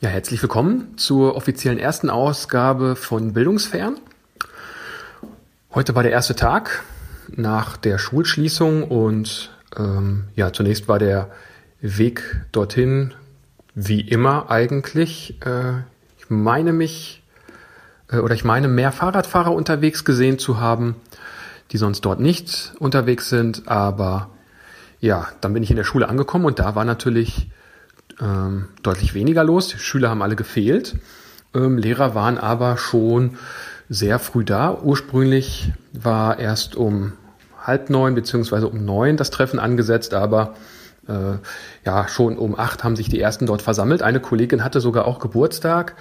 Ja, herzlich willkommen zur offiziellen ersten Ausgabe von Bildungsfern. Heute war der erste Tag nach der Schulschließung und ähm, ja, zunächst war der Weg dorthin wie immer eigentlich. Äh, ich meine mich äh, oder ich meine mehr Fahrradfahrer unterwegs gesehen zu haben, die sonst dort nicht unterwegs sind. Aber ja, dann bin ich in der Schule angekommen und da war natürlich ähm, deutlich weniger los. Die Schüler haben alle gefehlt. Ähm, Lehrer waren aber schon sehr früh da. Ursprünglich war erst um halb neun beziehungsweise um neun das Treffen angesetzt, aber äh, ja, schon um acht haben sich die ersten dort versammelt. Eine Kollegin hatte sogar auch Geburtstag.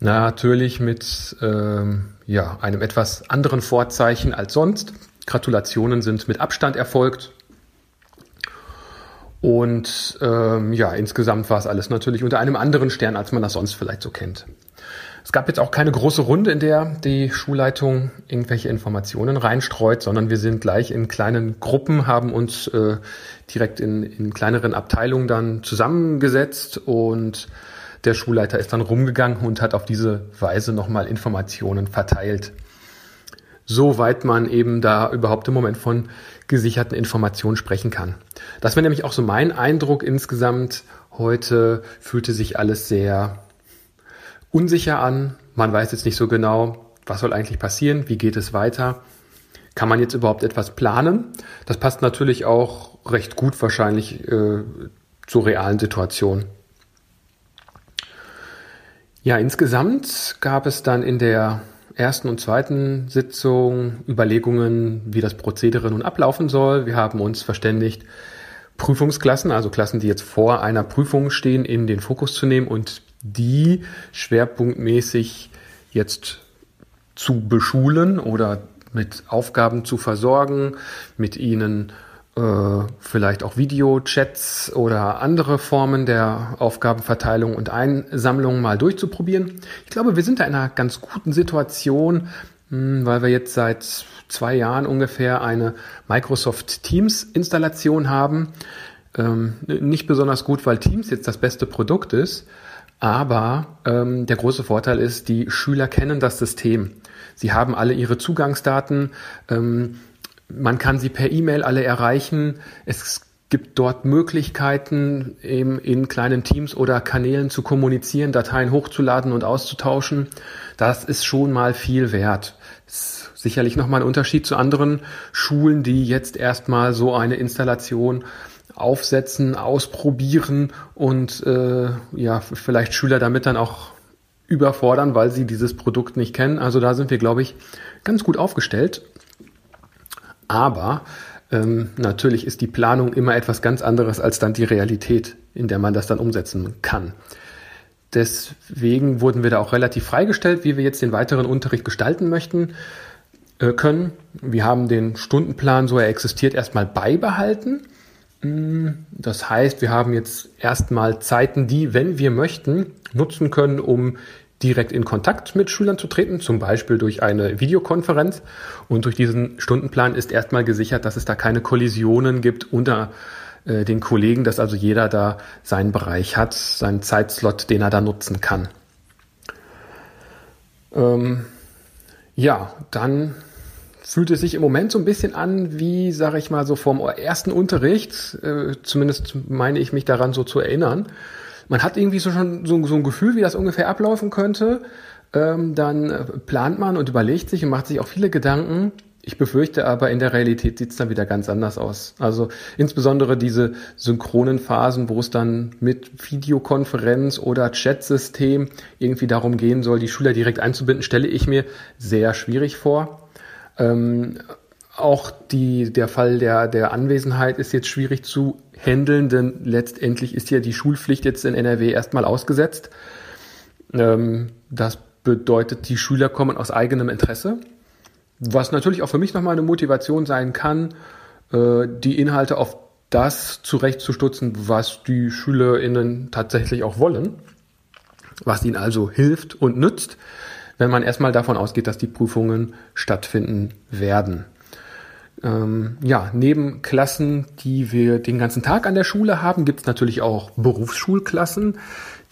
Natürlich mit ähm, ja, einem etwas anderen Vorzeichen als sonst. Gratulationen sind mit Abstand erfolgt. Und ähm, ja, insgesamt war es alles natürlich unter einem anderen Stern, als man das sonst vielleicht so kennt. Es gab jetzt auch keine große Runde, in der die Schulleitung irgendwelche Informationen reinstreut, sondern wir sind gleich in kleinen Gruppen, haben uns äh, direkt in, in kleineren Abteilungen dann zusammengesetzt und der Schulleiter ist dann rumgegangen und hat auf diese Weise nochmal Informationen verteilt. Soweit man eben da überhaupt im Moment von gesicherten Informationen sprechen kann. Das wäre nämlich auch so mein Eindruck insgesamt. Heute fühlte sich alles sehr unsicher an. Man weiß jetzt nicht so genau, was soll eigentlich passieren, wie geht es weiter. Kann man jetzt überhaupt etwas planen? Das passt natürlich auch recht gut wahrscheinlich äh, zur realen Situation. Ja, insgesamt gab es dann in der ersten und zweiten Sitzung Überlegungen, wie das Prozedere nun ablaufen soll. Wir haben uns verständigt, Prüfungsklassen, also Klassen, die jetzt vor einer Prüfung stehen, in den Fokus zu nehmen und die schwerpunktmäßig jetzt zu beschulen oder mit Aufgaben zu versorgen, mit ihnen vielleicht auch Videochats oder andere Formen der Aufgabenverteilung und Einsammlung mal durchzuprobieren. Ich glaube, wir sind da in einer ganz guten Situation, hm, weil wir jetzt seit zwei Jahren ungefähr eine Microsoft Teams Installation haben. Ähm, nicht besonders gut, weil Teams jetzt das beste Produkt ist, aber ähm, der große Vorteil ist, die Schüler kennen das System. Sie haben alle ihre Zugangsdaten. Ähm, man kann sie per E-Mail alle erreichen. Es gibt dort Möglichkeiten, eben in kleinen Teams oder Kanälen zu kommunizieren, Dateien hochzuladen und auszutauschen. Das ist schon mal viel wert. Das ist sicherlich nochmal ein Unterschied zu anderen Schulen, die jetzt erstmal so eine Installation aufsetzen, ausprobieren und äh, ja, vielleicht Schüler damit dann auch überfordern, weil sie dieses Produkt nicht kennen. Also da sind wir, glaube ich, ganz gut aufgestellt. Aber ähm, natürlich ist die Planung immer etwas ganz anderes als dann die Realität, in der man das dann umsetzen kann. Deswegen wurden wir da auch relativ freigestellt, wie wir jetzt den weiteren Unterricht gestalten möchten äh, können. Wir haben den Stundenplan, so er existiert, erstmal beibehalten. Mm, das heißt, wir haben jetzt erstmal Zeiten, die, wenn wir möchten, nutzen können, um direkt in Kontakt mit Schülern zu treten, zum Beispiel durch eine Videokonferenz. Und durch diesen Stundenplan ist erstmal gesichert, dass es da keine Kollisionen gibt unter äh, den Kollegen, dass also jeder da seinen Bereich hat, seinen Zeitslot, den er da nutzen kann. Ähm, ja, dann fühlt es sich im Moment so ein bisschen an, wie, sage ich mal, so vom ersten Unterricht, äh, zumindest meine ich mich daran so zu erinnern, man hat irgendwie so schon so, so ein Gefühl, wie das ungefähr ablaufen könnte. Ähm, dann äh, plant man und überlegt sich und macht sich auch viele Gedanken. Ich befürchte aber, in der Realität sieht es dann wieder ganz anders aus. Also insbesondere diese synchronen Phasen, wo es dann mit Videokonferenz oder Chatsystem irgendwie darum gehen soll, die Schüler direkt einzubinden, stelle ich mir sehr schwierig vor. Ähm, auch die, der Fall der, der Anwesenheit ist jetzt schwierig zu handeln, denn letztendlich ist ja die Schulpflicht jetzt in NRW erstmal ausgesetzt. Ähm, das bedeutet, die Schüler kommen aus eigenem Interesse, was natürlich auch für mich nochmal eine Motivation sein kann, äh, die Inhalte auf das zurechtzustutzen, was die SchülerInnen tatsächlich auch wollen, was ihnen also hilft und nützt, wenn man erstmal davon ausgeht, dass die Prüfungen stattfinden werden. Ähm, ja, neben Klassen, die wir den ganzen Tag an der Schule haben, gibt es natürlich auch Berufsschulklassen.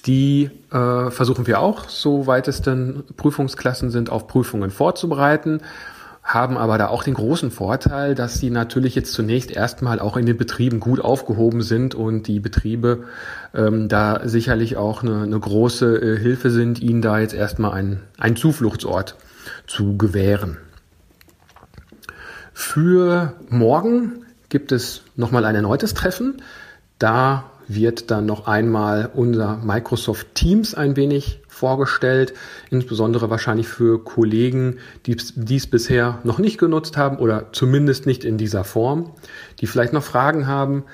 Die äh, versuchen wir auch, soweit es denn Prüfungsklassen sind, auf Prüfungen vorzubereiten, haben aber da auch den großen Vorteil, dass sie natürlich jetzt zunächst erstmal auch in den Betrieben gut aufgehoben sind und die Betriebe ähm, da sicherlich auch eine, eine große äh, Hilfe sind, ihnen da jetzt erstmal einen, einen Zufluchtsort zu gewähren. Für morgen gibt es nochmal ein erneutes Treffen. Da wird dann noch einmal unser Microsoft Teams ein wenig vorgestellt, insbesondere wahrscheinlich für Kollegen, die dies bisher noch nicht genutzt haben oder zumindest nicht in dieser Form, die vielleicht noch Fragen haben.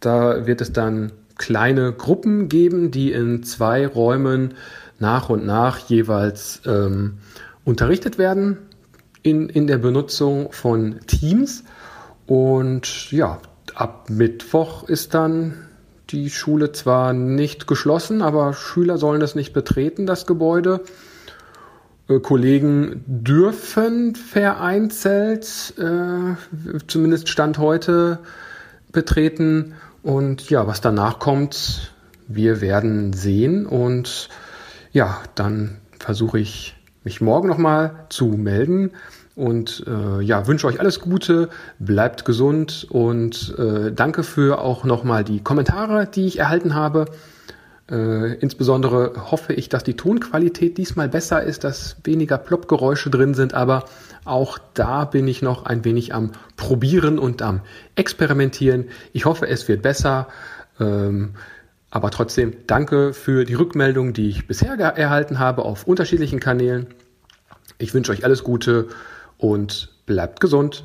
Da wird es dann kleine Gruppen geben, die in zwei Räumen nach und nach jeweils ähm, unterrichtet werden in, in der Benutzung von Teams. Und ja, ab Mittwoch ist dann die Schule zwar nicht geschlossen, aber Schüler sollen es nicht betreten, das Gebäude. Äh, Kollegen dürfen vereinzelt, äh, zumindest Stand heute, betreten. Und ja, was danach kommt, wir werden sehen. Und ja, dann versuche ich mich morgen nochmal zu melden. Und äh, ja, wünsche euch alles Gute, bleibt gesund und äh, danke für auch nochmal die Kommentare, die ich erhalten habe. Äh, insbesondere hoffe ich, dass die Tonqualität diesmal besser ist, dass weniger Ploppgeräusche drin sind, aber auch da bin ich noch ein wenig am Probieren und am Experimentieren. Ich hoffe, es wird besser. Ähm, aber trotzdem danke für die Rückmeldung, die ich bisher erhalten habe auf unterschiedlichen Kanälen. Ich wünsche euch alles Gute und bleibt gesund.